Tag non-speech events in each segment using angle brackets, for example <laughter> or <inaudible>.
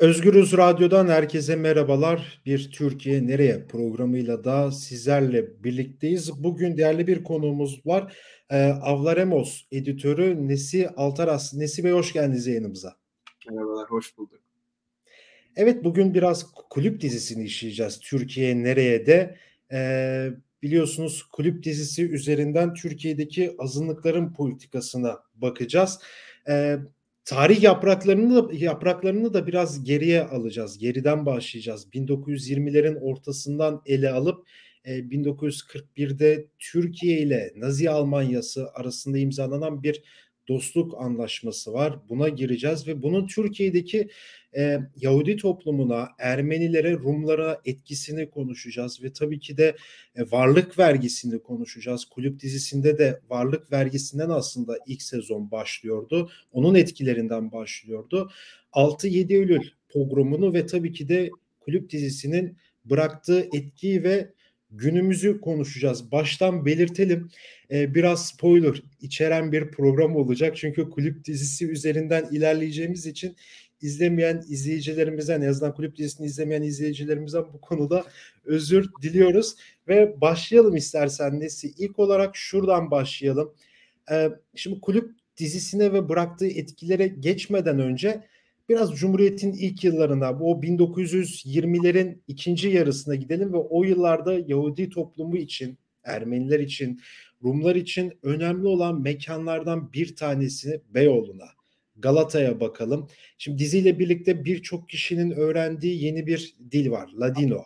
Özgürüz Radyo'dan herkese merhabalar. Bir Türkiye Nereye programıyla da sizlerle birlikteyiz. Bugün değerli bir konuğumuz var. Ee, Avlaremos editörü Nesi Altaras. Nesi Bey hoş geldiniz yayınımıza. Merhabalar, hoş bulduk. Evet bugün biraz kulüp dizisini işleyeceğiz. Türkiye Nereye de. Ee, biliyorsunuz kulüp dizisi üzerinden Türkiye'deki azınlıkların politikasına bakacağız. Ee, tarih yapraklarını da yapraklarını da biraz geriye alacağız. Geriden başlayacağız. 1920'lerin ortasından ele alıp 1941'de e, Türkiye ile Nazi Almanyası arasında imzalanan bir dostluk anlaşması var. Buna gireceğiz ve bunun Türkiye'deki e, Yahudi toplumuna, Ermenilere, Rumlara etkisini konuşacağız ve tabii ki de e, varlık vergisini konuşacağız. Kulüp dizisinde de varlık vergisinden aslında ilk sezon başlıyordu. Onun etkilerinden başlıyordu. 6-7 Eylül pogromunu ve tabii ki de kulüp dizisinin bıraktığı etkiyi ve günümüzü konuşacağız. Baştan belirtelim e, biraz spoiler içeren bir program olacak. Çünkü kulüp dizisi üzerinden ilerleyeceğimiz için izlemeyen izleyicilerimizden en azından kulüp dizisini izlemeyen izleyicilerimizden bu konuda özür diliyoruz. Ve başlayalım istersen Nesi. İlk olarak şuradan başlayalım. Ee, şimdi kulüp dizisine ve bıraktığı etkilere geçmeden önce biraz Cumhuriyet'in ilk yıllarına, bu 1920'lerin ikinci yarısına gidelim ve o yıllarda Yahudi toplumu için, Ermeniler için, Rumlar için önemli olan mekanlardan bir tanesi Beyoğlu'na. Galata'ya bakalım. Şimdi diziyle birlikte birçok kişinin öğrendiği yeni bir dil var. Ladino.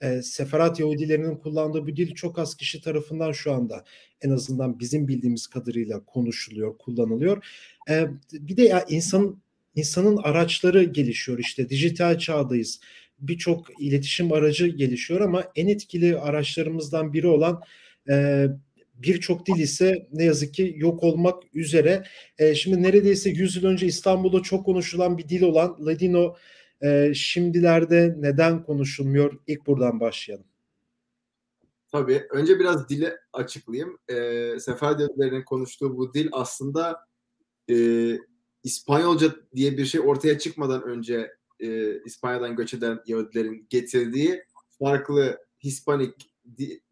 E, Seferat Yahudilerinin kullandığı bu dil çok az kişi tarafından şu anda en azından bizim bildiğimiz kadarıyla konuşuluyor, kullanılıyor. E, bir de ya insan insanın araçları gelişiyor işte dijital çağdayız. Birçok iletişim aracı gelişiyor ama en etkili araçlarımızdan biri olan e, birçok dil ise ne yazık ki yok olmak üzere. E, şimdi neredeyse 100 yıl önce İstanbul'da çok konuşulan bir dil olan Ladino e, şimdilerde neden konuşulmuyor? İlk buradan başlayalım. Tabii. Önce biraz dili açıklayayım. E, Sefardiyelilerin konuştuğu bu dil aslında e, İspanyolca diye bir şey ortaya çıkmadan önce e, İspanya'dan göç eden Yahudilerin getirdiği farklı Hispanik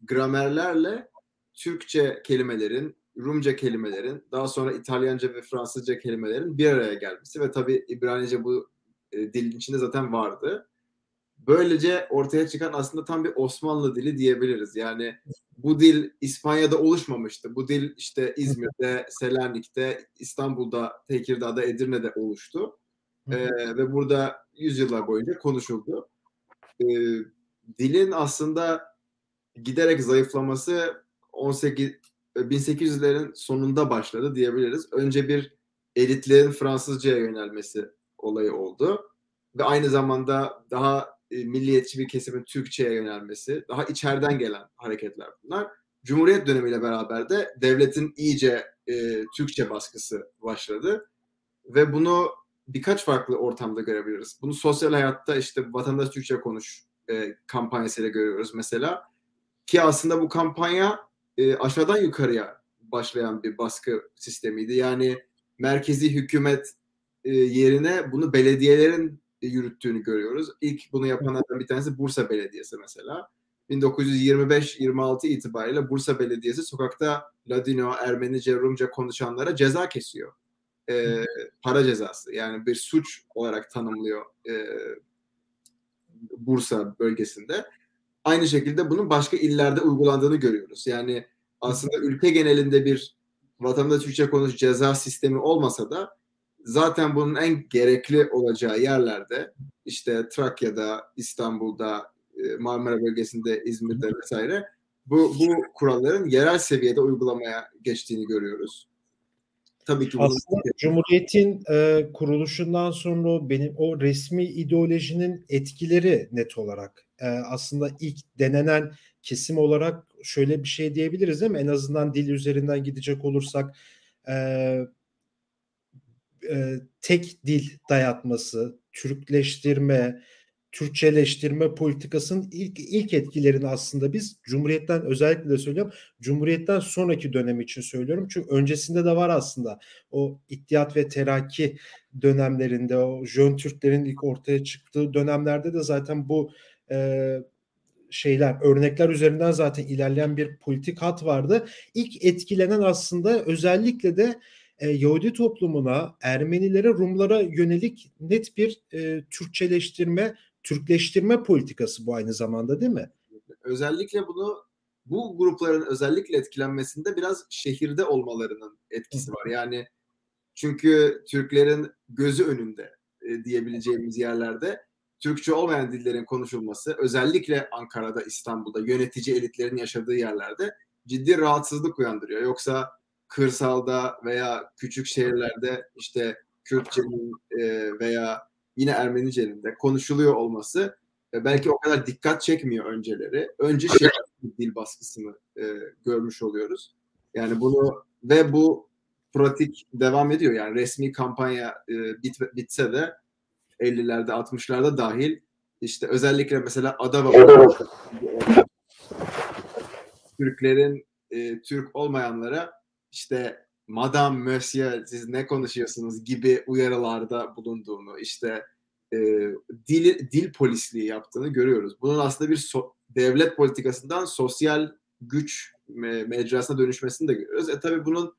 gramerlerle Türkçe kelimelerin, Rumca kelimelerin, daha sonra İtalyanca ve Fransızca kelimelerin bir araya gelmesi ve tabii İbranice bu e, dilin içinde zaten vardı. Böylece ortaya çıkan aslında tam bir Osmanlı dili diyebiliriz. Yani bu dil İspanya'da oluşmamıştı. Bu dil işte İzmir'de, Selanik'te, İstanbul'da, Tekirdağ'da, Edirne'de oluştu. Ee, ve burada yüzyıllar boyunca konuşuldu. Ee, dilin aslında giderek zayıflaması 18 1800'lerin sonunda başladı diyebiliriz. Önce bir elitlerin Fransızcaya yönelmesi olayı oldu ve aynı zamanda daha e, milliyetçi bir kesimin Türkçe'ye yönelmesi, daha içeriden gelen hareketler bunlar. Cumhuriyet dönemiyle beraber de devletin iyice e, Türkçe baskısı başladı ve bunu birkaç farklı ortamda görebiliriz. Bunu sosyal hayatta işte vatandaş Türkçe konuş e, kampanyasıyla görüyoruz mesela. Ki aslında bu kampanya e, aşağıdan yukarıya başlayan bir baskı sistemiydi. Yani merkezi hükümet e, yerine bunu belediyelerin yürüttüğünü görüyoruz. İlk bunu yapanlardan bir tanesi Bursa Belediyesi mesela. 1925-26 itibariyle Bursa Belediyesi sokakta Ladino, Ermenice, Rumca konuşanlara ceza kesiyor. E, para cezası yani bir suç olarak tanımlıyor e, Bursa bölgesinde. Aynı şekilde bunun başka illerde uygulandığını görüyoruz. Yani aslında ülke genelinde bir vatandaş Türkçe konuş ceza sistemi olmasa da zaten bunun en gerekli olacağı yerlerde işte Trakya'da, İstanbul'da, e, Marmara bölgesinde, İzmir'de vesaire bu, bu kuralların yerel seviyede uygulamaya geçtiğini görüyoruz. Tabii ki aslında Cumhuriyet'in e, kuruluşundan sonra benim o resmi ideolojinin etkileri net olarak e, aslında ilk denenen kesim olarak şöyle bir şey diyebiliriz değil mi? En azından dil üzerinden gidecek olursak e, e, tek dil dayatması, Türkleştirme, Türkçeleştirme politikasının ilk ilk etkilerini aslında biz Cumhuriyet'ten özellikle de söylüyorum. Cumhuriyet'ten sonraki dönem için söylüyorum. Çünkü öncesinde de var aslında o İttihat ve Terakki dönemlerinde o Jön Türklerin ilk ortaya çıktığı dönemlerde de zaten bu e, şeyler örnekler üzerinden zaten ilerleyen bir politik hat vardı. İlk etkilenen aslında özellikle de e, Yahudi toplumuna, Ermenilere, Rumlara yönelik net bir e, Türkçeleştirme, Türkleştirme politikası bu aynı zamanda değil mi? Özellikle bunu bu grupların özellikle etkilenmesinde biraz şehirde olmalarının etkisi var. Yani çünkü Türklerin gözü önünde e, diyebileceğimiz yerlerde Türkçe olmayan dillerin konuşulması özellikle Ankara'da, İstanbul'da yönetici elitlerin yaşadığı yerlerde ciddi rahatsızlık uyandırıyor. Yoksa kırsalda veya küçük şehirlerde işte Kürtçenin e, veya yine Ermenice'nin de konuşuluyor olması e, belki o kadar dikkat çekmiyor önceleri. Önce şey dil baskısını e, görmüş oluyoruz. Yani bunu ve bu pratik devam ediyor. Yani resmi kampanya e, bit, bitse de 50'lerde 60'larda dahil işte özellikle mesela Ada Baba Türklerin e, Türk olmayanlara işte Madame Monsieur siz ne konuşuyorsunuz gibi uyarılarda bulunduğunu işte e, dil, dil polisliği yaptığını görüyoruz. Bunun aslında bir so- devlet politikasından sosyal güç me- mecrasına dönüşmesini de görüyoruz. E tabi bunun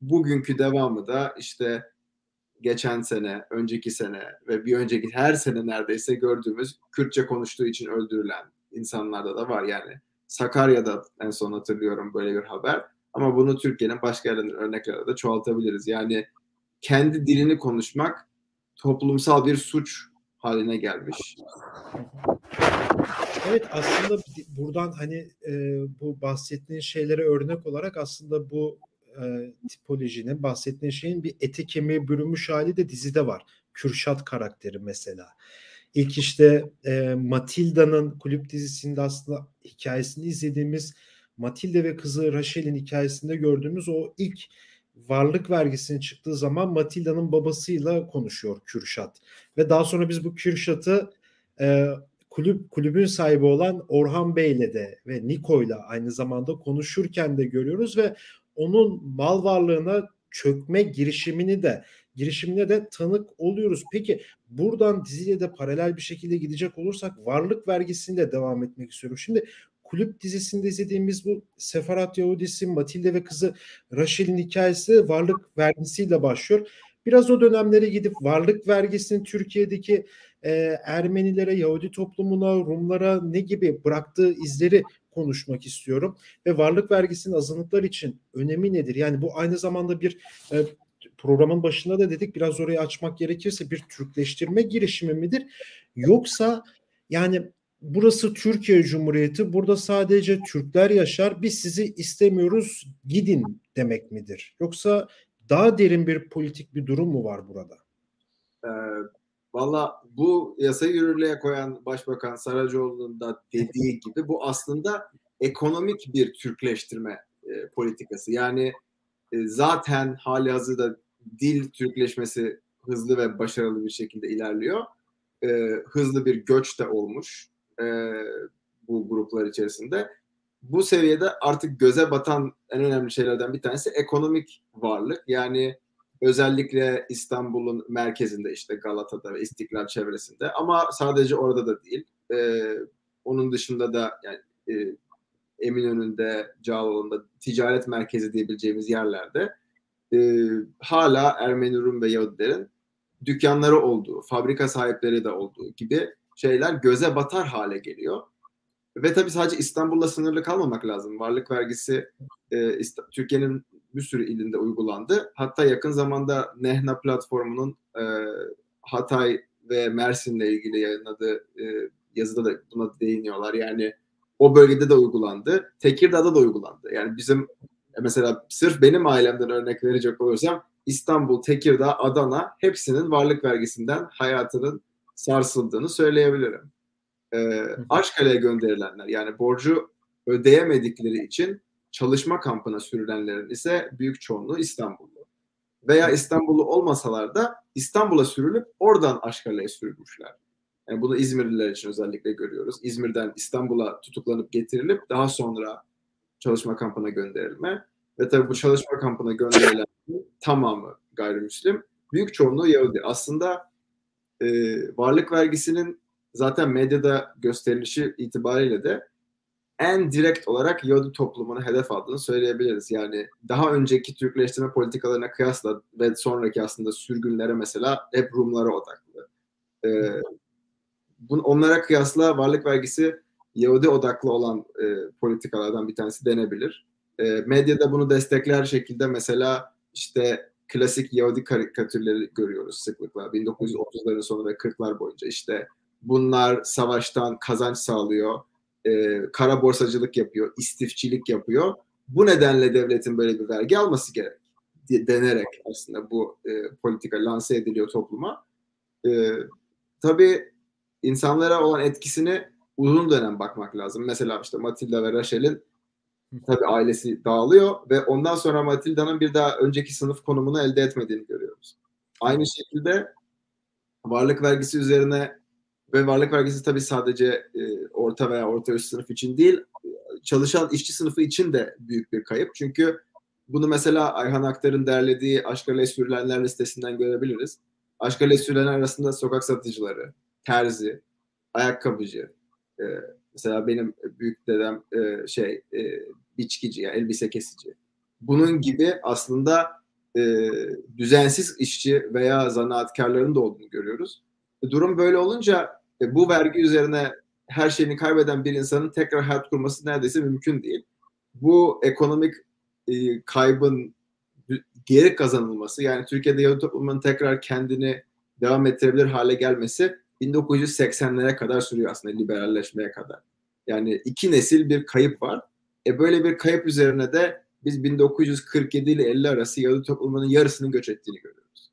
bugünkü devamı da işte geçen sene, önceki sene ve bir önceki her sene neredeyse gördüğümüz Kürtçe konuştuğu için öldürülen insanlarda da var. Yani Sakarya'da en son hatırlıyorum böyle bir haber. Ama bunu Türkiye'nin başka yerlerinde örneklerde de çoğaltabiliriz. Yani kendi dilini konuşmak toplumsal bir suç haline gelmiş. Evet aslında buradan hani e, bu bahsettiğin şeylere örnek olarak aslında bu e, tipolojinin bahsettiğin şeyin bir ete kemiğe bürünmüş hali de dizide var. Kürşat karakteri mesela. İlk işte e, Matilda'nın kulüp dizisinde aslında hikayesini izlediğimiz Matilda ve kızı Rachel'in hikayesinde gördüğümüz o ilk varlık vergisinin çıktığı zaman Matilda'nın babasıyla konuşuyor Kürşat. Ve daha sonra biz bu Kürşat'ı e, kulüp kulübün sahibi olan Orhan Bey'le de ve Niko'yla aynı zamanda konuşurken de görüyoruz ve onun mal varlığına çökme girişimini de girişimine de tanık oluyoruz. Peki buradan diziye de paralel bir şekilde gidecek olursak varlık vergisinde devam etmek istiyorum. Şimdi kulüp dizisinde izlediğimiz bu Sefarat Yahudisi, Matilde ve kızı Rachel'in hikayesi varlık vergisiyle başlıyor. Biraz o dönemlere gidip varlık vergisinin Türkiye'deki e, Ermenilere, Yahudi toplumuna, Rumlara ne gibi bıraktığı izleri konuşmak istiyorum. Ve varlık vergisinin azınlıklar için önemi nedir? Yani bu aynı zamanda bir e, programın başında da dedik biraz orayı açmak gerekirse bir Türkleştirme girişimi midir? Yoksa yani burası Türkiye Cumhuriyeti burada sadece Türkler yaşar biz sizi istemiyoruz gidin demek midir? Yoksa daha derin bir politik bir durum mu var burada? Ee, Valla bu yasayı yürürlüğe koyan Başbakan Saracoğlu'nun da dediği gibi bu aslında ekonomik bir Türkleştirme e, politikası. Yani e, zaten hali hazırda dil Türkleşmesi hızlı ve başarılı bir şekilde ilerliyor. E, hızlı bir göç de olmuş e, bu gruplar içerisinde. Bu seviyede artık göze batan en önemli şeylerden bir tanesi ekonomik varlık. Yani özellikle İstanbul'un merkezinde işte Galata'da ve İstiklal çevresinde ama sadece orada da değil. E, onun dışında da yani e, Eminönü'nde, Cağaloğlu'nda ticaret merkezi diyebileceğimiz yerlerde e, hala Ermeni, Rum ve Yahudilerin dükkanları olduğu, fabrika sahipleri de olduğu gibi şeyler göze batar hale geliyor. Ve tabii sadece İstanbul'la sınırlı kalmamak lazım. Varlık vergisi e, Türkiye'nin bir sürü ilinde uygulandı. Hatta yakın zamanda Nehna platformunun e, Hatay ve Mersin'le ilgili yayınladığı e, yazıda da buna değiniyorlar. Yani o bölgede de uygulandı. Tekirdağ'da da uygulandı. Yani bizim e, mesela sırf benim ailemden örnek verecek olursam İstanbul, Tekirdağ, Adana hepsinin varlık vergisinden hayatının sarsıldığını söyleyebilirim. Ee, Aşkale'ye gönderilenler yani borcu ödeyemedikleri için çalışma kampına sürülenlerin ise büyük çoğunluğu İstanbullu. Veya İstanbullu olmasalar da İstanbul'a sürülüp oradan Aşkale'ye sürülmüşler. Yani bunu İzmirliler için özellikle görüyoruz. İzmir'den İstanbul'a tutuklanıp getirilip daha sonra çalışma kampına gönderilme. Ve tabii bu çalışma kampına gönderilen tamamı gayrimüslim. büyük çoğunluğu Yahudi. Aslında e, varlık vergisinin zaten medyada gösterilişi itibariyle de en direkt olarak Yahudi toplumunu hedef aldığını söyleyebiliriz. Yani daha önceki Türkleştirme politikalarına kıyasla ve sonraki aslında sürgünlere mesela hep Rumlara odaklı. Ee, bun, onlara kıyasla varlık vergisi Yahudi odaklı olan e, politikalardan bir tanesi denebilir. E, medyada bunu destekler şekilde mesela işte klasik Yahudi karikatürleri görüyoruz sıklıkla. 1930'ların sonu ve 40'lar boyunca işte bunlar savaştan kazanç sağlıyor, e, kara borsacılık yapıyor, istifçilik yapıyor. Bu nedenle devletin böyle bir vergi alması gerek denerek aslında bu e, politika lanse ediliyor topluma. E, tabii insanlara olan etkisini uzun dönem bakmak lazım. Mesela işte Matilda ve Rachel'in tabii ailesi dağılıyor ve ondan sonra Matilda'nın bir daha önceki sınıf konumunu elde etmediğini görüyoruz. Aynı şekilde varlık vergisi üzerine ve varlık vergisi tabii sadece e, orta veya orta üst sınıf için değil, çalışan işçi sınıfı için de büyük bir kayıp. Çünkü bunu mesela Ayhan Aktar'ın derlediği Aşkale Sürülenler listesinden görebiliriz. Aşkale Sürülenler arasında sokak satıcıları, terzi, ayakkabıcı, e, mesela benim büyük dedem e, şey e, biçkici, yani elbise kesici. Bunun gibi aslında e, düzensiz işçi veya zanaatkarların da olduğunu görüyoruz. Durum böyle olunca e, bu vergi üzerine her şeyini kaybeden bir insanın tekrar hayat kurması neredeyse mümkün değil. Bu ekonomik e, kaybın geri kazanılması yani Türkiye'de Yahudi toplumunun tekrar kendini devam ettirebilir hale gelmesi 1980'lere kadar sürüyor aslında liberalleşmeye kadar. Yani iki nesil bir kayıp var. E böyle bir kayıp üzerine de biz 1947 ile 50 arası Yahudi toplumunun yarısının göç ettiğini görüyoruz.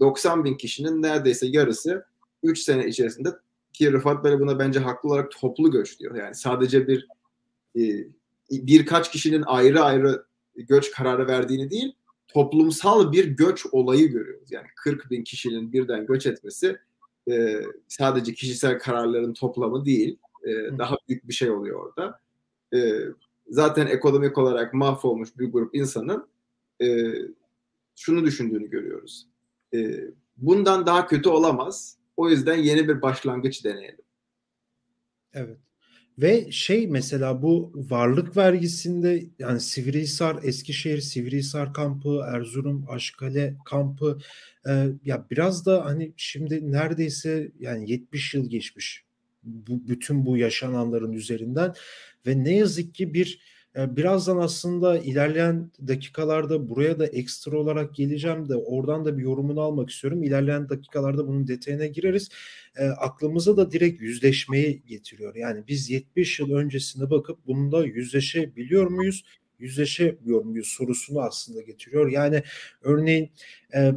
90 bin kişinin neredeyse yarısı 3 sene içerisinde ki Rıfat Bey buna bence haklı olarak toplu göç diyor. Yani sadece bir e, birkaç kişinin ayrı ayrı göç kararı verdiğini değil, toplumsal bir göç olayı görüyoruz. Yani 40 bin kişinin birden göç etmesi e, sadece kişisel kararların toplamı değil, e, daha büyük bir şey oluyor orada. E, zaten ekonomik olarak mahvolmuş bir grup insanın e, şunu düşündüğünü görüyoruz. E, bundan daha kötü olamaz o yüzden yeni bir başlangıç deneyelim. Evet. Ve şey mesela bu varlık vergisinde yani Sivrihisar, Eskişehir, Sivrihisar kampı, Erzurum, Aşkale kampı e, ya biraz da hani şimdi neredeyse yani 70 yıl geçmiş bu bütün bu yaşananların üzerinden ve ne yazık ki bir e, birazdan aslında ilerleyen dakikalarda buraya da ekstra olarak geleceğim de oradan da bir yorumunu almak istiyorum. İlerleyen dakikalarda bunun detayına gireriz. E, aklımıza da direkt yüzleşmeyi getiriyor. Yani biz 70 yıl öncesine bakıp bununla yüzleşebiliyor muyuz? Yüzleşemiyor muyuz sorusunu aslında getiriyor. Yani örneğin e,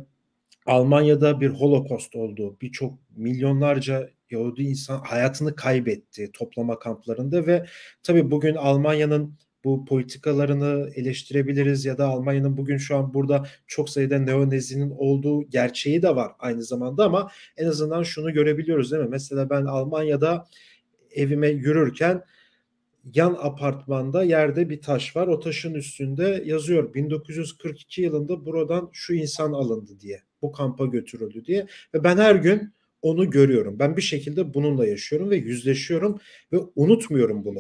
Almanya'da bir holokost oldu. Birçok milyonlarca Yahudi insan hayatını kaybetti toplama kamplarında ve tabii bugün Almanya'nın bu politikalarını eleştirebiliriz ya da Almanya'nın bugün şu an burada çok sayıda neonezinin olduğu gerçeği de var aynı zamanda ama en azından şunu görebiliyoruz değil mi? Mesela ben Almanya'da evime yürürken yan apartmanda yerde bir taş var. O taşın üstünde yazıyor 1942 yılında buradan şu insan alındı diye. Bu kampa götürüldü diye. Ve ben her gün onu görüyorum. Ben bir şekilde bununla yaşıyorum ve yüzleşiyorum ve unutmuyorum bunu.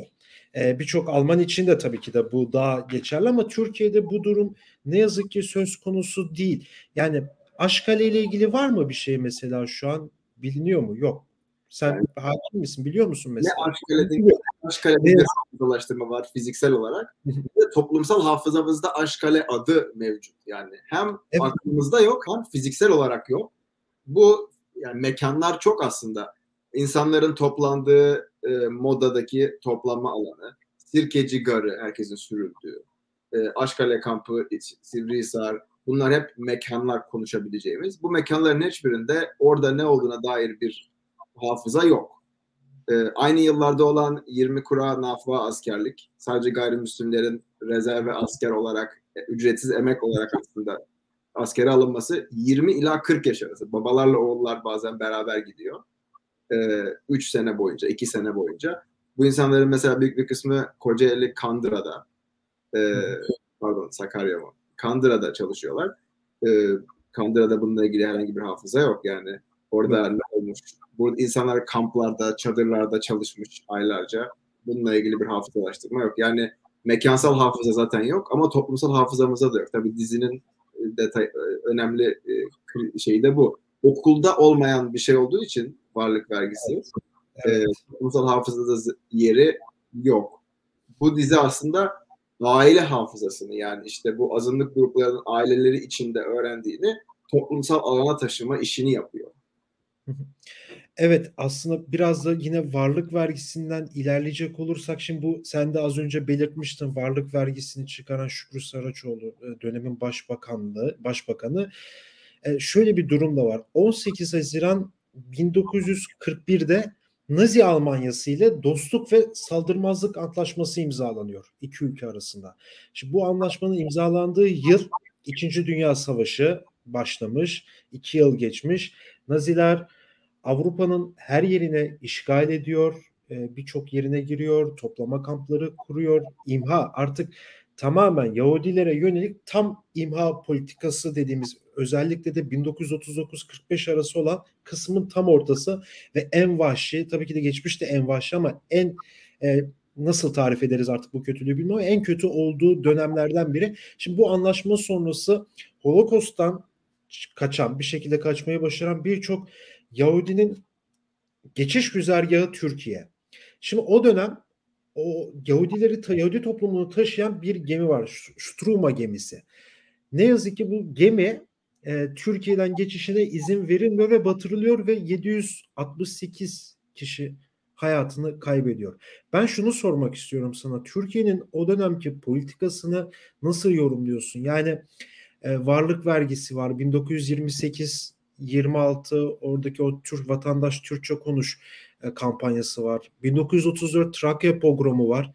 Ee, Birçok Alman için de tabii ki de bu daha geçerli ama Türkiye'de bu durum ne yazık ki söz konusu değil. Yani Aşkale ile ilgili var mı bir şey mesela şu an biliniyor mu? Yok. Sen yani, hakim misin? Biliyor musun mesela? Ne Aşkale'de, ne? Aşkale'de bir hafızalaştırma var fiziksel olarak. toplumsal hafızamızda Aşkale adı mevcut. Yani hem evet. aklımızda yok hem fiziksel olarak yok. Bu yani mekanlar çok aslında. insanların toplandığı e, modadaki toplanma alanı, Sirkeci Garı herkesin sürüldüğü, e, Aşkale Kampı, Sivrihisar bunlar hep mekanlar konuşabileceğimiz. Bu mekanların hiçbirinde orada ne olduğuna dair bir hafıza yok. E, aynı yıllarda olan 20 kura nafva askerlik sadece gayrimüslimlerin rezerve asker olarak e, ücretsiz emek olarak aslında askere alınması 20 ila 40 yaş arası. Babalarla oğullar bazen beraber gidiyor. 3 e, sene boyunca, 2 sene boyunca. Bu insanların mesela büyük bir kısmı Kocaeli Kandıra'da e, pardon Sakarya mı? Kandıra'da çalışıyorlar. E, Kandıra'da bununla ilgili herhangi bir hafıza yok yani. Orada ne olmuş? Bu insanlar kamplarda, çadırlarda çalışmış aylarca. Bununla ilgili bir hafızalaştırma yok. Yani mekansal hafıza zaten yok ama toplumsal hafızamızda da yok. Tabii dizinin detay e, önemli e, şeyi de bu. Okulda olmayan bir şey olduğu için varlık vergisi evet. Evet. E, toplumsal hafızada yeri yok. Bu dizi aslında aile hafızasını yani işte bu azınlık gruplarının aileleri içinde öğrendiğini toplumsal alana taşıma işini yapıyor. Evet aslında biraz da yine varlık vergisinden ilerleyecek olursak şimdi bu sen de az önce belirtmiştin varlık vergisini çıkaran Şükrü Saraçoğlu e, dönemin başbakanlığı başbakanı e, şöyle bir durum da var. 18 Haziran 1941'de Nazi Almanyası ile dostluk ve saldırmazlık antlaşması imzalanıyor iki ülke arasında. Şimdi bu anlaşmanın imzalandığı yıl İkinci Dünya Savaşı başlamış, iki yıl geçmiş. Naziler Avrupa'nın her yerine işgal ediyor, e, birçok yerine giriyor, toplama kampları kuruyor, imha artık tamamen Yahudilere yönelik tam imha politikası dediğimiz özellikle de 1939-45 arası olan kısmın tam ortası ve en vahşi tabii ki de geçmişte en vahşi ama en e, nasıl tarif ederiz artık bu kötülüğü bilmiyorum en kötü olduğu dönemlerden biri. Şimdi bu anlaşma sonrası Holokost'tan kaçan bir şekilde kaçmayı başaran birçok Yahudinin geçiş güzergahı Türkiye. Şimdi o dönem o Yahudileri Yahudi toplumunu taşıyan bir gemi var. Struma gemisi. Ne yazık ki bu gemi e, Türkiye'den geçişine izin verilmiyor ve batırılıyor ve 768 kişi hayatını kaybediyor. Ben şunu sormak istiyorum sana. Türkiye'nin o dönemki politikasını nasıl yorumluyorsun? Yani e, varlık vergisi var. 1928 26 oradaki o Türk vatandaş Türkçe konuş e, kampanyası var. 1934 Trakya pogromu var.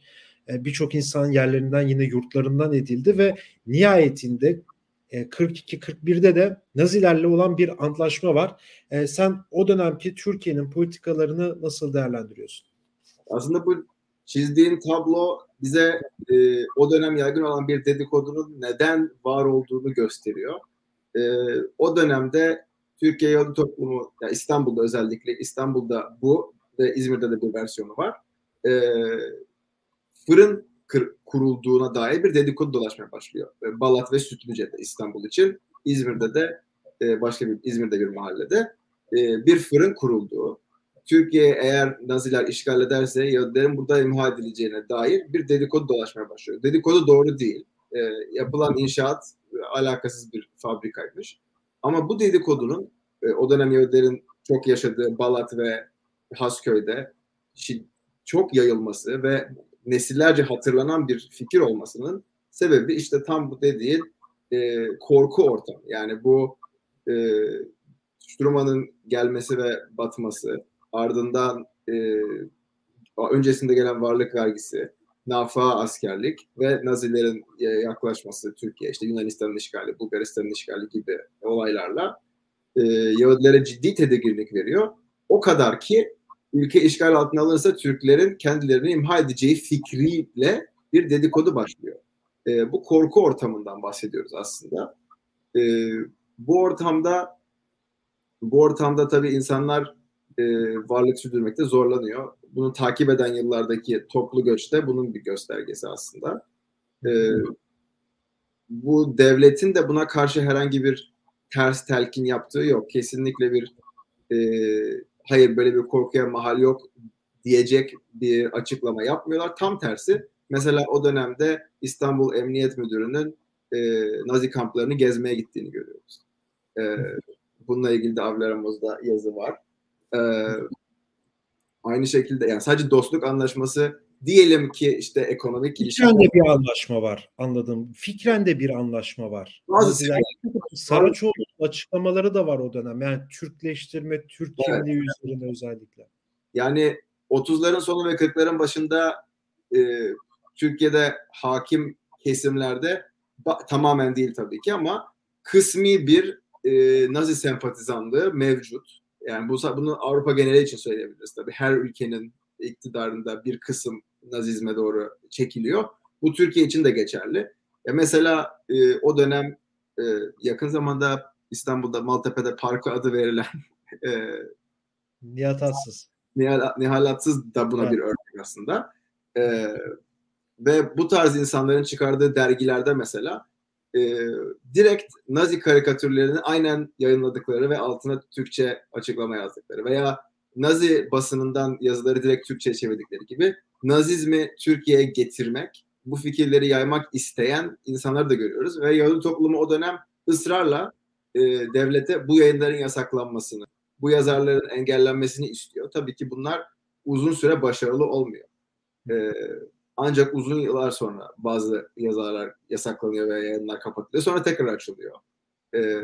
E, Birçok insan yerlerinden yine yurtlarından edildi ve nihayetinde 42-41'de e, de Nazilerle olan bir antlaşma var. E, sen o dönemki Türkiye'nin politikalarını nasıl değerlendiriyorsun? Aslında bu çizdiğin tablo bize e, o dönem yaygın olan bir dedikodunun neden var olduğunu gösteriyor. E, o dönemde Türkiye Yahudi toplumu, yani İstanbul'da özellikle İstanbul'da bu ve İzmir'de de bir versiyonu var. E, fırın kurulduğuna dair bir dedikodu dolaşmaya başlıyor. E, Balat ve Sütlüce'de İstanbul için. İzmir'de de e, başka bir İzmir'de bir mahallede e, bir fırın kurulduğu. Türkiye eğer Naziler işgal ederse Yahudilerin burada imha edileceğine dair bir dedikodu dolaşmaya başlıyor. Dedikodu doğru değil. yapılan inşaat alakasız bir fabrikaymış. Ama bu dedikodunun o dönem Yahudilerin çok yaşadığı Balat ve Hasköy'de çok yayılması ve nesillerce hatırlanan bir fikir olmasının sebebi işte tam bu dediğin e, korku ortamı. Yani bu e, Struma'nın gelmesi ve batması, ardından e, öncesinde gelen varlık vergisi, nafa askerlik ve Nazilerin e, yaklaşması Türkiye, işte Yunanistan'ın işgali, Bulgaristan'ın işgali gibi olaylarla e, Yahudilere ciddi tedirginlik veriyor. O kadar ki ülke işgal altına alınırsa Türklerin kendilerini imha edeceği fikriyle bir dedikodu başlıyor. E, bu korku ortamından bahsediyoruz aslında. E, bu ortamda bu ortamda tabii insanlar e, varlık sürdürmekte zorlanıyor. Bunu takip eden yıllardaki toplu göçte bunun bir göstergesi aslında. E, bu devletin de buna karşı herhangi bir ters telkin yaptığı yok. Kesinlikle bir e, hayır böyle bir korkuya mahal yok diyecek bir açıklama yapmıyorlar. Tam tersi mesela o dönemde İstanbul Emniyet Müdürü'nün e, Nazi kamplarını gezmeye gittiğini görüyoruz. E, bununla ilgili de Avlaramız'da yazı var. E, aynı şekilde yani sadece dostluk anlaşması diyelim ki işte ekonomik ilişkiler. Fikren de bir anlaşma var anladım. Fikren de bir anlaşma var. Bazı Saraçoğlu'nun açıklamaları da var o dönem. Yani Türkleştirme, Türk kimliği evet. üzerine özellikle. Yani 30'ların sonu ve 40'ların başında e, Türkiye'de hakim kesimlerde tamamen değil tabii ki ama kısmi bir e, Nazi sempatizanlığı mevcut. Yani bu bunu Avrupa geneli için söyleyebiliriz tabii. Her ülkenin iktidarında bir kısım Nazizme doğru çekiliyor. Bu Türkiye için de geçerli. E mesela e, o dönem e, yakın zamanda İstanbul'da Maltepe'de parkı adı verilen <laughs> e, Nihat Atsız. Nihal, Nihal Atsız da buna evet. bir örnek aslında. E, ve bu tarz insanların çıkardığı dergilerde mesela e, direkt Nazi karikatürlerini aynen yayınladıkları ve altına Türkçe açıklama yazdıkları veya Nazi basınından yazıları direkt Türkçe'ye çevirdikleri gibi Nazizmi Türkiye'ye getirmek, bu fikirleri yaymak isteyen insanları da görüyoruz ve Yahudi toplumu o dönem ısrarla e, devlete bu yayınların yasaklanmasını, bu yazarların engellenmesini istiyor. Tabii ki bunlar uzun süre başarılı olmuyor. E, ancak uzun yıllar sonra bazı yazarlar yasaklanıyor ve yayınlar kapatılıyor. Sonra tekrar açılıyor. E,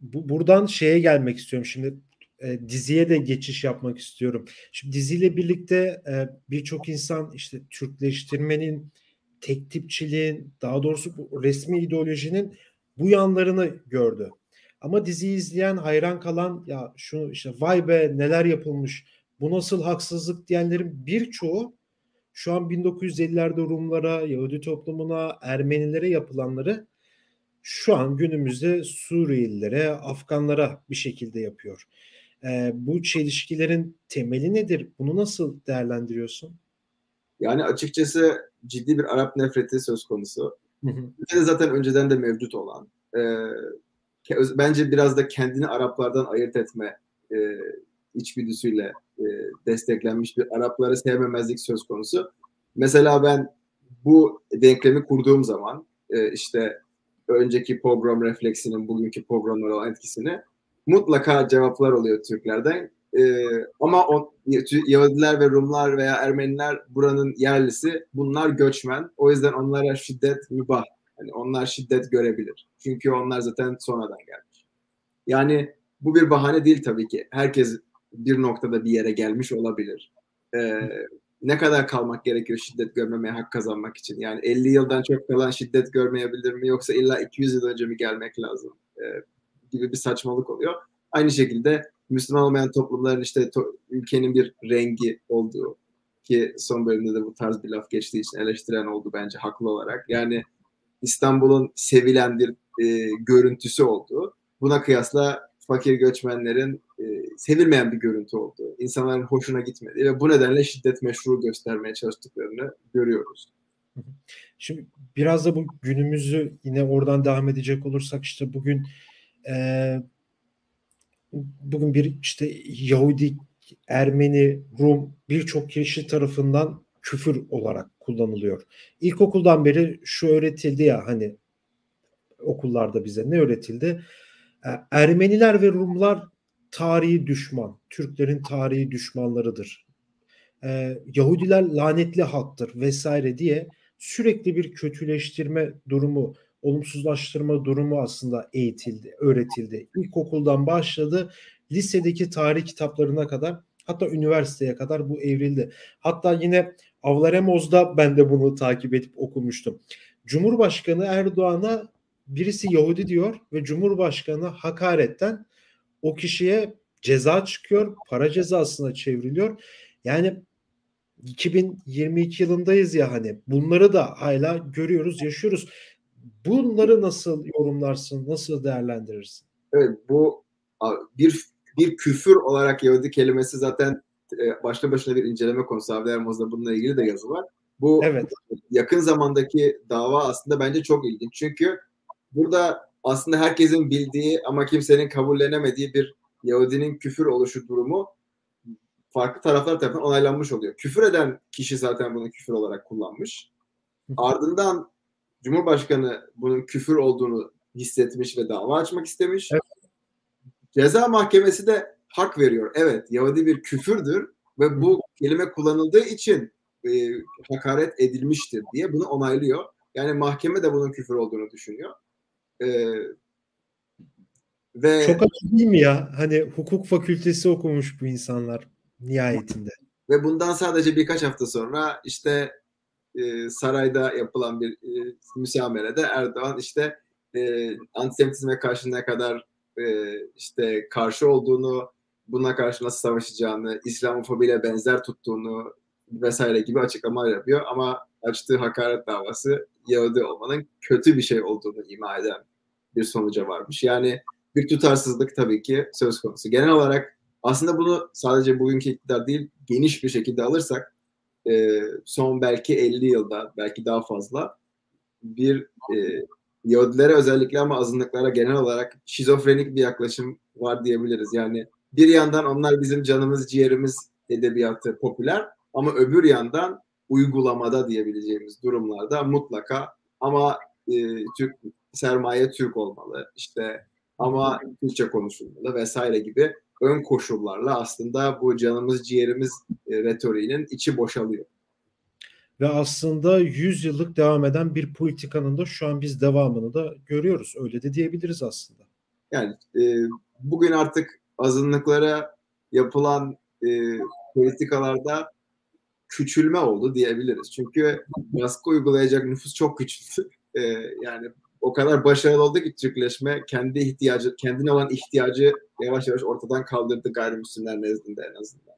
bu, buradan şeye gelmek istiyorum. Şimdi e, diziye de geçiş yapmak istiyorum. Şimdi diziyle birlikte e, birçok insan işte Türkleştirmenin, tek tipçiliğin, daha doğrusu bu resmi ideolojinin bu yanlarını gördü. Ama diziyi izleyen, hayran kalan ya şu işte vay be neler yapılmış, bu nasıl haksızlık diyenlerin birçoğu şu an 1950'lerde Rumlara, Yahudi toplumuna, Ermenilere yapılanları şu an günümüzde Suriyelilere, Afganlara bir şekilde yapıyor. E, bu çelişkilerin temeli nedir? Bunu nasıl değerlendiriyorsun? Yani açıkçası ciddi bir Arap nefreti söz konusu. Ülkede zaten önceden de mevcut olan. E, bence biraz da kendini Araplardan ayırt etme e, içgüdüsüyle e, desteklenmiş bir Arapları sevmemezlik söz konusu. Mesela ben bu denklemi kurduğum zaman e, işte önceki program refleksinin bugünkü programlara olan etkisini mutlaka cevaplar oluyor Türklerden. Ee, ama o, Yahudiler ve Rumlar veya Ermeniler buranın yerlisi. Bunlar göçmen. O yüzden onlara şiddet mübah. Yani onlar şiddet görebilir. Çünkü onlar zaten sonradan gelmiş. Yani bu bir bahane değil tabii ki. Herkes bir noktada bir yere gelmiş olabilir. Ee, ne kadar kalmak gerekiyor şiddet görmemeye hak kazanmak için? Yani 50 yıldan çok kalan şiddet görmeyebilir mi yoksa illa 200 yıl önce mi gelmek lazım? Ee, gibi bir saçmalık oluyor. Aynı şekilde Müslüman olmayan toplumların işte to- ülkenin bir rengi olduğu ki son bölümde de bu tarz bir laf geçtiği için eleştiren oldu bence haklı olarak. Yani İstanbul'un sevilen bir e, görüntüsü olduğu. Buna kıyasla fakir göçmenlerin e, sevilmeyen bir görüntü olduğu, insanların hoşuna gitmediği ve bu nedenle şiddet meşru göstermeye çalıştıklarını görüyoruz. Şimdi biraz da bu günümüzü yine oradan devam edecek olursak işte bugün e, bugün bir işte Yahudi, Ermeni, Rum birçok kişi tarafından küfür olarak kullanılıyor. İlkokuldan beri şu öğretildi ya hani okullarda bize ne öğretildi? Ermeniler ve Rumlar tarihi düşman, Türklerin tarihi düşmanlarıdır. Ee, Yahudiler lanetli halktır vesaire diye sürekli bir kötüleştirme durumu olumsuzlaştırma durumu aslında eğitildi, öğretildi. İlkokuldan başladı, lisedeki tarih kitaplarına kadar hatta üniversiteye kadar bu evrildi. Hatta yine Avlaremoz'da ben de bunu takip edip okumuştum. Cumhurbaşkanı Erdoğan'a birisi Yahudi diyor ve Cumhurbaşkanı hakaretten o kişiye ceza çıkıyor, para cezasına çevriliyor. Yani 2022 yılındayız ya hani bunları da hala görüyoruz, yaşıyoruz. Bunları nasıl yorumlarsın, nasıl değerlendirirsin? Evet bu bir bir küfür olarak Yahudi kelimesi zaten e, başlı başına bir inceleme konusu. Avni Ermoz'da bununla ilgili de yazı var. Bu evet. yakın zamandaki dava aslında bence çok ilginç. Çünkü burada aslında herkesin bildiği ama kimsenin kabullenemediği bir Yahudinin küfür oluşu durumu farklı taraflar tarafından onaylanmış oluyor. Küfür eden kişi zaten bunu küfür olarak kullanmış. Ardından Cumhurbaşkanı bunun küfür olduğunu hissetmiş ve dava açmak istemiş. Evet. Ceza mahkemesi de hak veriyor. Evet Yahudi bir küfürdür ve bu kelime kullanıldığı için e, hakaret edilmiştir diye bunu onaylıyor. Yani mahkeme de bunun küfür olduğunu düşünüyor. E, ve Çok açık değil mi ya? Hani hukuk fakültesi okumuş bu insanlar nihayetinde. Ve bundan sadece birkaç hafta sonra işte e, sarayda yapılan bir e, müsamerede Erdoğan işte e, antisemitizme karşı ne kadar e, işte karşı olduğunu, buna karşı nasıl savaşacağını, İslamofobiyle benzer tuttuğunu vesaire gibi açıklamalar yapıyor. Ama açtığı hakaret davası Yahudi olmanın kötü bir şey olduğunu ima eden bir sonuca varmış. Yani bir tutarsızlık tabii ki söz konusu. Genel olarak aslında bunu sadece bugünkü iktidar değil geniş bir şekilde alırsak e, son belki 50 yılda belki daha fazla bir e, Yahudilere özellikle ama azınlıklara genel olarak şizofrenik bir yaklaşım var diyebiliriz. Yani bir yandan onlar bizim canımız ciğerimiz edebiyatı popüler ama öbür yandan uygulamada diyebileceğimiz durumlarda mutlaka ama e, Türk sermaye Türk olmalı işte ama Türkçe konuşulmalı vesaire gibi ön koşullarla aslında bu canımız ciğerimiz e, retoriğinin içi boşalıyor. Ve aslında 100 yıllık devam eden bir politikanın da şu an biz devamını da görüyoruz. Öyle de diyebiliriz aslında. Yani e, bugün artık azınlıklara yapılan e, politikalarda küçülme oldu diyebiliriz. Çünkü baskı uygulayacak nüfus çok küçüldü. <laughs> E, yani o kadar başarılı oldu ki Türkleşme kendi ihtiyacı, kendine olan ihtiyacı yavaş yavaş ortadan kaldırdı gayrimüslimler nezdinde en azından.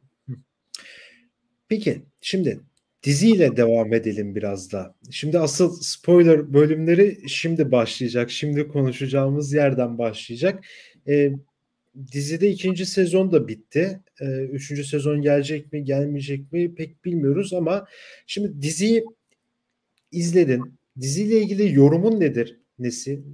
Peki şimdi diziyle devam edelim biraz da. Şimdi asıl spoiler bölümleri şimdi başlayacak. Şimdi konuşacağımız yerden başlayacak. Ee, dizide ikinci sezon da bitti. Ee, üçüncü sezon gelecek mi gelmeyecek mi pek bilmiyoruz ama şimdi diziyi izledin. Diziyle ilgili yorumun nedir? Nesi?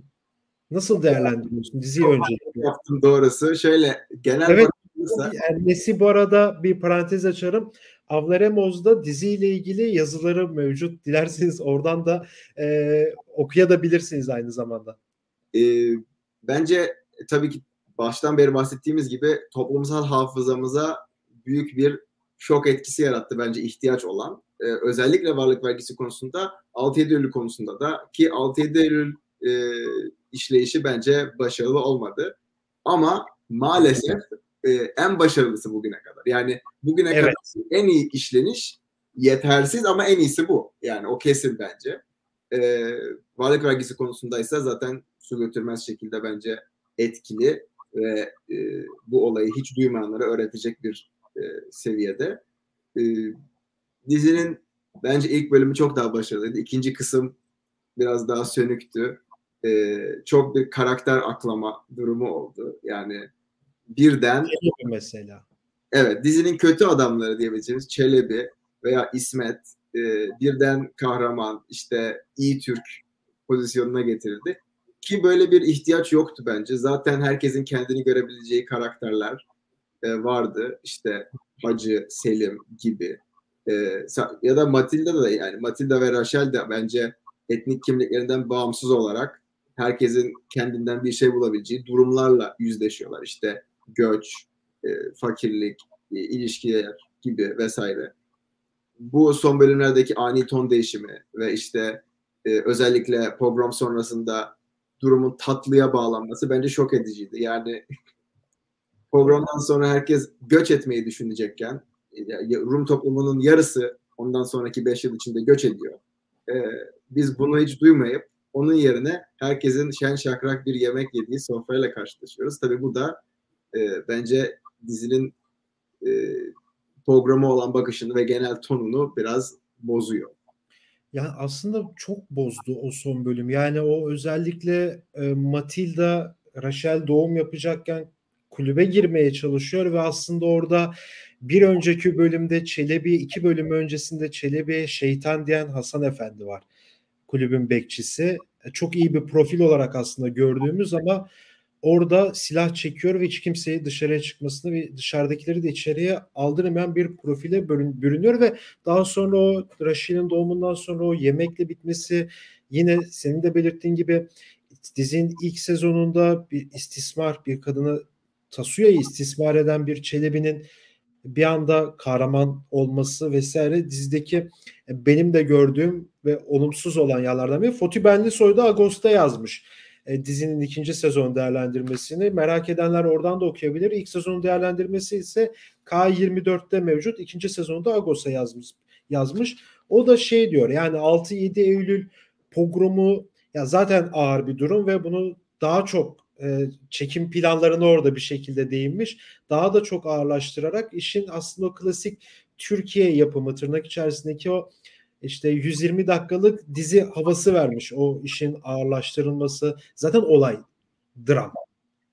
Nasıl değerlendiriyorsun diziyi önce? Yaptım doğrusu. Şöyle genel evet, yani Nesi bu arada bir parantez açarım. Avlaremoz'da diziyle ilgili yazıları mevcut. Dilerseniz oradan da e, okuyabilirsiniz aynı zamanda. E, bence tabii ki baştan beri bahsettiğimiz gibi toplumsal hafızamıza büyük bir şok etkisi yarattı bence ihtiyaç olan. Ee, özellikle varlık vergisi konusunda 6-7 Eylül konusunda da ki 6-7 Eylül e, işleyişi bence başarılı olmadı. Ama maalesef e, en başarılısı bugüne kadar. Yani bugüne evet. kadar en iyi işleniş yetersiz ama en iyisi bu. Yani o kesin bence. E, varlık vergisi konusunda ise zaten su götürmez şekilde bence etkili ve e, bu olayı hiç duymayanlara öğretecek bir e, seviyede. E, dizinin bence ilk bölümü çok daha başarılıydı. İkinci kısım biraz daha sönüktü. E, çok bir karakter aklama durumu oldu. Yani birden mesela. Evet, dizinin kötü adamları diyebileceğimiz Çelebi veya İsmet e, birden kahraman, işte iyi Türk pozisyonuna getirildi. Ki böyle bir ihtiyaç yoktu bence. Zaten herkesin kendini görebileceği karakterler e, vardı. İşte Hacı, Selim gibi. E, ya da Matilda da yani Matilda ve Rachel de bence etnik kimliklerinden bağımsız olarak herkesin kendinden bir şey bulabileceği durumlarla yüzleşiyorlar. İşte göç, e, fakirlik, e, ilişkiler gibi vesaire. Bu son bölümlerdeki ani ton değişimi ve işte e, özellikle pogrom sonrasında durumun tatlıya bağlanması bence şok ediciydi. Yani <laughs> pogromdan sonra herkes göç etmeyi düşünecekken Rum toplumunun yarısı ondan sonraki 5 yıl içinde göç ediyor. Ee, biz bunu hiç duymayıp onun yerine herkesin şen şakrak bir yemek yediği sofrayla karşılaşıyoruz. Tabii bu da e, bence dizinin e, programı olan bakışını ve genel tonunu biraz bozuyor. Yani aslında çok bozdu o son bölüm. Yani o özellikle e, Matilda Rachel doğum yapacakken kulübe girmeye çalışıyor ve aslında orada bir önceki bölümde Çelebi, iki bölüm öncesinde Çelebi'ye şeytan diyen Hasan Efendi var. Kulübün bekçisi. E, çok iyi bir profil olarak aslında gördüğümüz ama orada silah çekiyor ve hiç kimseyi dışarıya çıkmasını ve dışarıdakileri de içeriye aldırmayan bir profile bürünüyor ve daha sonra o Raşil'in doğumundan sonra o yemekle bitmesi yine senin de belirttiğin gibi dizinin ilk sezonunda bir istismar bir kadını Tasuya'yı istismar eden bir Çelebi'nin bir anda kahraman olması vesaire dizideki benim de gördüğüm ve olumsuz olan yerlerden biri. Foti Benlisoy da Ağustos'ta yazmış e, dizinin ikinci sezon değerlendirmesini. Merak edenler oradan da okuyabilir. İlk sezon değerlendirmesi ise K24'te mevcut. İkinci sezonda Agos'a yazmış. yazmış. O da şey diyor yani 6-7 Eylül pogromu ya zaten ağır bir durum ve bunu daha çok e, çekim planlarını orada bir şekilde değinmiş. Daha da çok ağırlaştırarak işin aslında o klasik Türkiye yapımı tırnak içerisindeki o işte 120 dakikalık dizi havası vermiş o işin ağırlaştırılması. Zaten olay dram.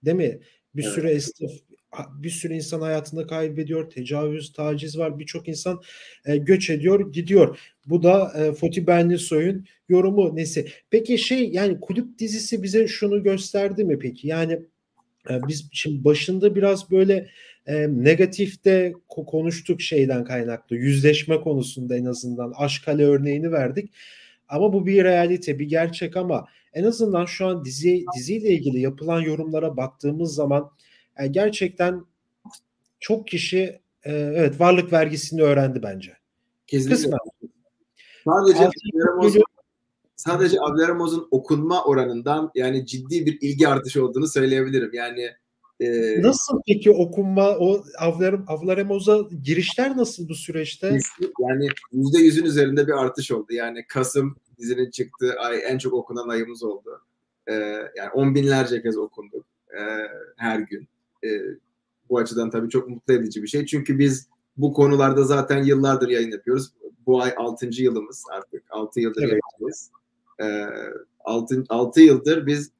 Değil mi? Bir evet. sürü esnaf bir sürü insan hayatını kaybediyor. Tecavüz, taciz var. Birçok insan e, göç ediyor, gidiyor. Bu da e, Foti Benlisoy'un yorumu nesi? Peki şey yani kulüp dizisi bize şunu gösterdi mi peki? Yani e, biz şimdi başında biraz böyle e, negatifte konuştuk şeyden kaynaklı. Yüzleşme konusunda en azından Aşkale örneğini verdik. Ama bu bir realite, bir gerçek ama en azından şu an dizi diziyle ilgili yapılan yorumlara baktığımız zaman yani gerçekten çok kişi e, evet varlık vergisini öğrendi bence. Kesinlikle. Sadece Abdülhamoz'un sadece Abdülhamoz'un okunma oranından yani ciddi bir ilgi artışı olduğunu söyleyebilirim. Yani e, Nasıl peki okunma o Avlaremoz'a girişler nasıl bu süreçte? Yani yüzde yüzün üzerinde bir artış oldu. Yani Kasım dizinin çıktığı ay en çok okunan ayımız oldu. Ee, yani on binlerce kez okunduk e, her gün e, bu açıdan tabii çok mutlu edici bir şey. Çünkü biz bu konularda zaten yıllardır yayın yapıyoruz. Bu ay 6. yılımız artık. 6 yıldır evet. yayındayız. E, 6, 6 yıldır biz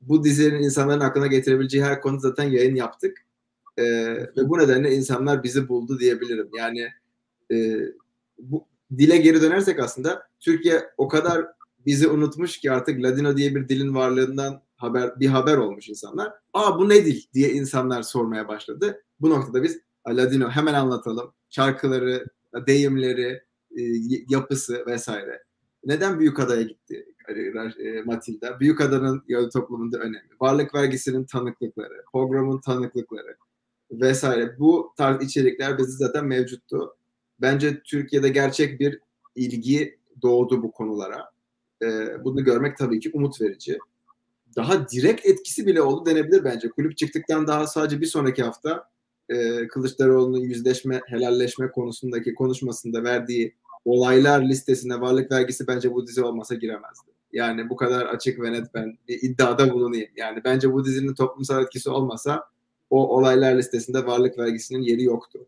bu dizinin insanların aklına getirebileceği her konu zaten yayın yaptık. E, ve bu nedenle insanlar bizi buldu diyebilirim. Yani e, bu dile geri dönersek aslında Türkiye o kadar bizi unutmuş ki artık Ladino diye bir dilin varlığından haber bir haber olmuş insanlar. Aa bu ne dil diye insanlar sormaya başladı. Bu noktada biz Ladino hemen anlatalım. Şarkıları, deyimleri, e, yapısı vesaire. Neden Büyükada'ya gitti e, Matilda? Büyükada'nın yol toplumunda önemi. Varlık vergisinin tanıklıkları, programın tanıklıkları vesaire. Bu tarz içerikler bizi zaten mevcuttu. Bence Türkiye'de gerçek bir ilgi doğdu bu konulara. Ee, bunu görmek tabii ki umut verici daha direkt etkisi bile oldu denebilir bence. Kulüp çıktıktan daha sadece bir sonraki hafta e, Kılıçdaroğlu'nun yüzleşme, helalleşme konusundaki konuşmasında verdiği olaylar listesine varlık vergisi bence bu dizi olmasa giremezdi. Yani bu kadar açık ve net ben bir iddiada bulunayım. Yani bence bu dizinin toplumsal etkisi olmasa o olaylar listesinde varlık vergisinin yeri yoktu.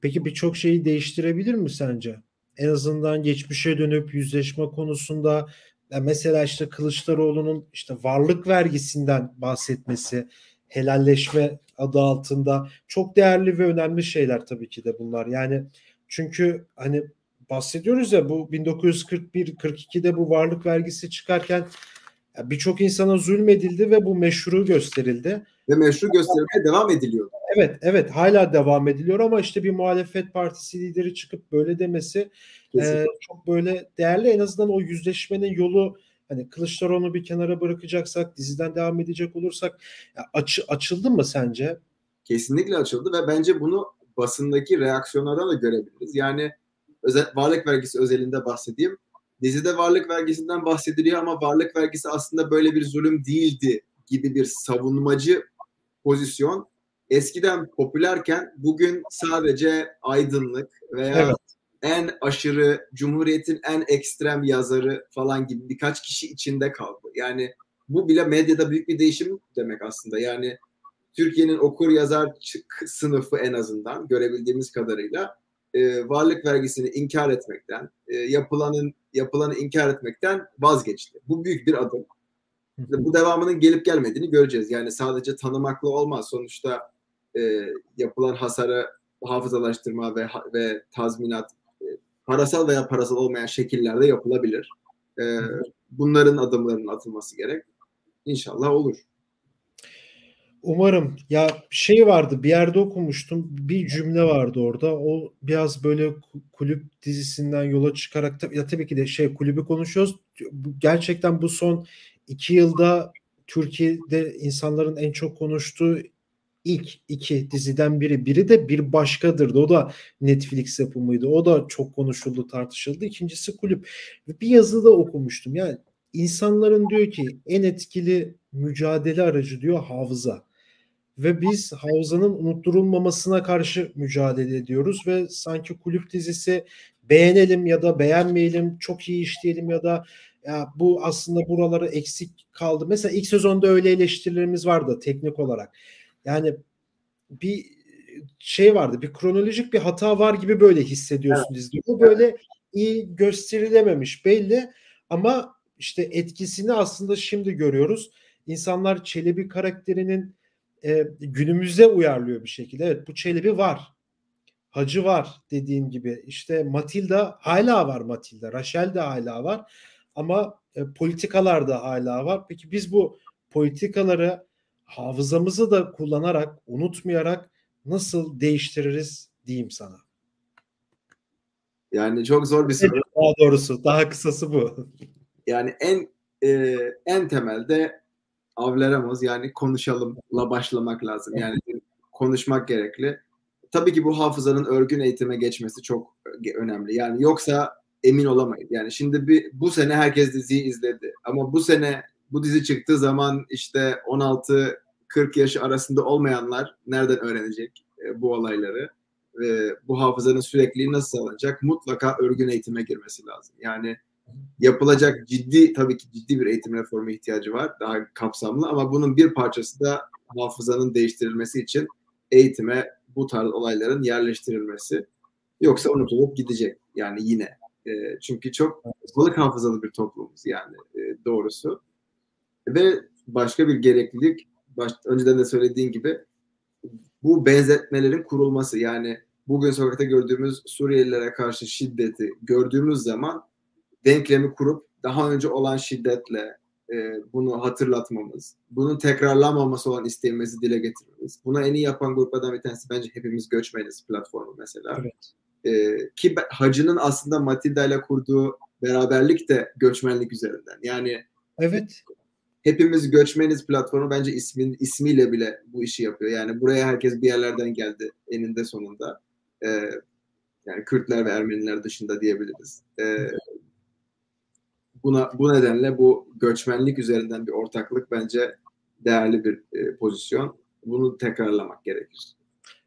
Peki birçok şeyi değiştirebilir mi sence? En azından geçmişe dönüp yüzleşme konusunda yani mesela işte Kılıçdaroğlu'nun işte varlık vergisinden bahsetmesi, helalleşme adı altında çok değerli ve önemli şeyler tabii ki de bunlar. Yani çünkü hani bahsediyoruz ya bu 1941-42'de bu varlık vergisi çıkarken birçok insana zulmedildi ve bu meşru gösterildi. Ve meşru gösterilmeye devam ediliyor. Evet, evet hala devam ediliyor ama işte bir muhalefet partisi lideri çıkıp böyle demesi e, çok böyle değerli. En azından o yüzleşmenin yolu hani Kılıçdaroğlu'nu bir kenara bırakacaksak, diziden devam edecek olursak aç, açıldı mı sence? Kesinlikle açıldı ve bence bunu basındaki reaksiyonlardan da görebiliriz. Yani özel, varlık vergisi özelinde bahsedeyim. Dizide varlık vergisinden bahsediliyor ama varlık vergisi aslında böyle bir zulüm değildi gibi bir savunmacı pozisyon eskiden popülerken bugün sadece aydınlık veya evet. en aşırı Cumhuriyet'in en ekstrem yazarı falan gibi birkaç kişi içinde kaldı. Yani bu bile medyada büyük bir değişim demek aslında. Yani Türkiye'nin okur yazar sınıfı en azından görebildiğimiz kadarıyla e, varlık vergisini inkar etmekten, e, yapılanın yapılanı inkar etmekten vazgeçti. Bu büyük bir adım. Bu devamının gelip gelmediğini göreceğiz. Yani sadece tanımakla olmaz. Sonuçta e, yapılan hasara hafızalaştırma ve ve tazminat e, parasal veya parasal olmayan şekillerde yapılabilir. E, bunların adımlarının atılması gerek. İnşallah olur. Umarım. Ya şey vardı bir yerde okumuştum. Bir cümle vardı orada. O biraz böyle kulüp dizisinden yola çıkarak ya tabii ki de şey kulübü konuşuyoruz. Gerçekten bu son iki yılda Türkiye'de insanların en çok konuştuğu ilk iki diziden biri. Biri de bir başkadırdı. O da Netflix yapımıydı. O da çok konuşuldu, tartışıldı. İkincisi kulüp. Bir yazıda okumuştum. Yani insanların diyor ki en etkili mücadele aracı diyor hafıza. Ve biz hafızanın unutturulmamasına karşı mücadele ediyoruz ve sanki kulüp dizisi beğenelim ya da beğenmeyelim, çok iyi işleyelim ya da ya bu aslında buraları eksik kaldı. Mesela ilk sezonda öyle eleştirilerimiz vardı teknik olarak. Yani bir şey vardı, bir kronolojik bir hata var gibi böyle hissediyorsun evet. O böyle iyi gösterilememiş belli ama işte etkisini aslında şimdi görüyoruz. insanlar Çelebi karakterinin e, günümüze uyarlıyor bir şekilde. Evet bu Çelebi var. Hacı var dediğin gibi. İşte Matilda hala var Matilda. Rachel de hala var. Ama e, politikalar da hala var. Peki biz bu politikaları hafızamızı da kullanarak, unutmayarak nasıl değiştiririz diyeyim sana. Yani çok zor bir soru. Daha doğrusu, daha kısası bu. Yani en e, en temelde avlarımız yani konuşalımla başlamak lazım. Yani konuşmak gerekli. Tabii ki bu hafızanın örgün eğitime geçmesi çok önemli. Yani yoksa emin olamayız. Yani şimdi bir bu sene herkes diziyi izledi. Ama bu sene bu dizi çıktığı zaman işte 16 40 yaş arasında olmayanlar nereden öğrenecek e, bu olayları? Ve bu hafızanın sürekliliği nasıl sağlanacak? Mutlaka örgün eğitime girmesi lazım. Yani yapılacak ciddi tabii ki ciddi bir eğitim reformu ihtiyacı var. Daha kapsamlı ama bunun bir parçası da hafızanın değiştirilmesi için eğitime bu tarz olayların yerleştirilmesi. Yoksa unutulup gidecek yani yine. E, çünkü çok balık hafızalı bir toplumuz yani e, doğrusu. Ve başka bir gereklilik baş, önceden de söylediğin gibi bu benzetmelerin kurulması yani bugün sokakta gördüğümüz Suriyelilere karşı şiddeti gördüğümüz zaman denklemi kurup daha önce olan şiddetle e, bunu hatırlatmamız, bunun tekrarlanmaması olan isteğimizi dile getirmemiz. Buna en iyi yapan gruplardan bir tanesi bence hepimiz göçmeniz platformu mesela. Evet. E, ki Hacı'nın aslında Matilda ile kurduğu beraberlik de göçmenlik üzerinden. Yani Evet. Hepimiz göçmeniz platformu bence ismin ismiyle bile bu işi yapıyor. Yani buraya herkes bir yerlerden geldi eninde sonunda. Ee, yani Kürtler ve Ermeniler dışında diyebiliriz. Ee, buna bu nedenle bu göçmenlik üzerinden bir ortaklık bence değerli bir e, pozisyon. Bunu tekrarlamak gerekir.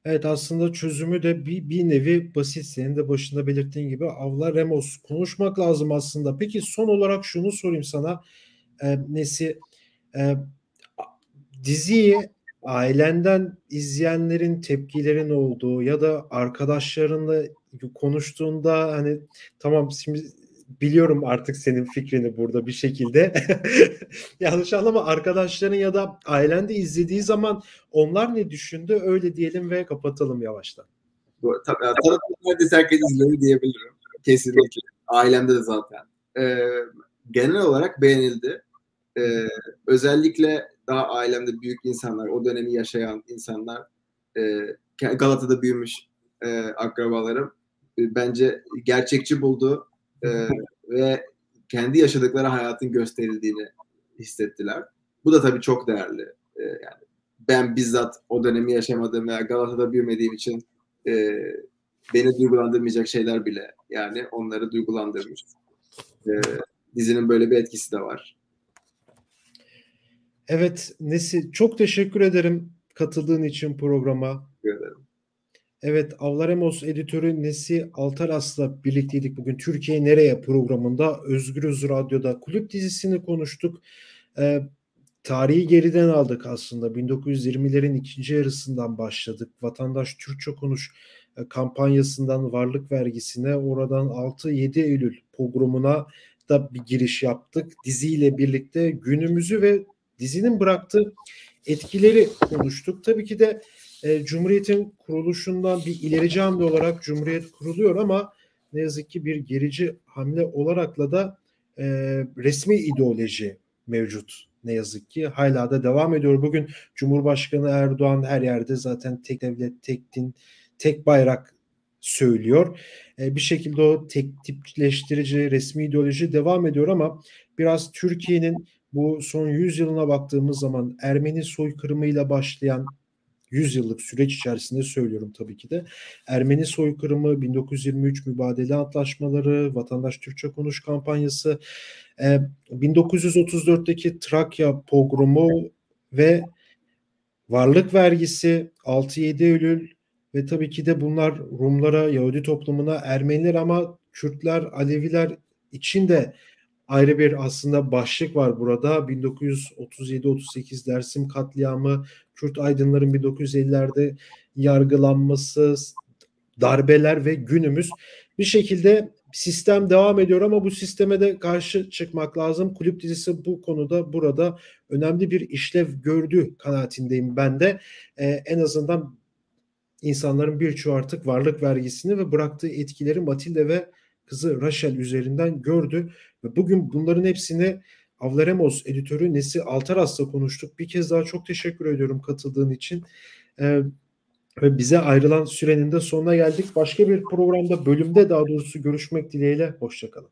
Evet aslında çözümü de bir, bir nevi basit. Senin de başında belirttiğin gibi Avla Remos konuşmak lazım aslında. Peki son olarak şunu sorayım sana. E, Nesi e, diziyi ailenden izleyenlerin tepkilerin olduğu ya da arkadaşlarınla konuştuğunda hani tamam şimdi biliyorum artık senin fikrini burada bir şekilde. <laughs> Yanlış anlama arkadaşların ya da ailen de izlediği zaman onlar ne düşündü öyle diyelim ve kapatalım yavaştan. Tabii, tabii herkes izledi diyebilirim. Kesinlikle. Ailemde de zaten. Ee, genel olarak beğenildi. Ee, özellikle daha ailemde büyük insanlar, o dönemi yaşayan insanlar, e, Galata'da büyümüş e, akrabalarım e, bence gerçekçi buldu e, <laughs> ve kendi yaşadıkları hayatın gösterildiğini hissettiler. Bu da tabii çok değerli. E, yani ben bizzat o dönemi yaşamadım veya Galata'da büyümediğim için e, beni duygulandırmayacak şeyler bile yani onları duygulandırmış. E, dizinin böyle bir etkisi de var. Evet Nesi çok teşekkür ederim katıldığın için programa. Teşekkür ederim. Evet Avlaremos editörü Nesi Altaras'la birlikteydik bugün. Türkiye Nereye programında Özgürüz Radyo'da kulüp dizisini konuştuk. Ee, tarihi geriden aldık aslında. 1920'lerin ikinci yarısından başladık. Vatandaş Türkçe konuş e, kampanyasından varlık vergisine oradan 6-7 Eylül pogromuna da bir giriş yaptık. Diziyle birlikte günümüzü ve dizinin bıraktığı etkileri konuştuk. Tabii ki de e, Cumhuriyet'in kuruluşundan bir ilerici hamle olarak Cumhuriyet kuruluyor ama ne yazık ki bir gerici hamle olarakla da e, resmi ideoloji mevcut ne yazık ki hala da devam ediyor. Bugün Cumhurbaşkanı Erdoğan her yerde zaten tek devlet, tek din, tek bayrak söylüyor. E, bir şekilde o tek tipleştirici resmi ideoloji devam ediyor ama biraz Türkiye'nin bu son 100 yılına baktığımız zaman Ermeni soykırımıyla başlayan 100 yıllık süreç içerisinde söylüyorum tabii ki de. Ermeni soykırımı, 1923 mübadele antlaşmaları, vatandaş Türkçe konuş kampanyası, 1934'teki Trakya pogromu ve varlık vergisi, 6-7 Eylül ve tabii ki de bunlar Rumlara, Yahudi toplumuna, Ermeniler ama Kürtler, Aleviler için de ayrı bir aslında başlık var burada. 1937-38 Dersim katliamı, Kürt aydınların 1950'lerde yargılanması, darbeler ve günümüz bir şekilde sistem devam ediyor ama bu sisteme de karşı çıkmak lazım. Kulüp dizisi bu konuda burada önemli bir işlev gördü kanaatindeyim ben de. Ee, en azından insanların birçoğu artık varlık vergisini ve bıraktığı etkileri Matilde ve kızı Rachel üzerinden gördü. Ve bugün bunların hepsini Avlaremos editörü Nesi Altaras'la konuştuk. Bir kez daha çok teşekkür ediyorum katıldığın için. Ee, ve bize ayrılan sürenin de sonuna geldik. Başka bir programda, bölümde daha doğrusu görüşmek dileğiyle. Hoşçakalın.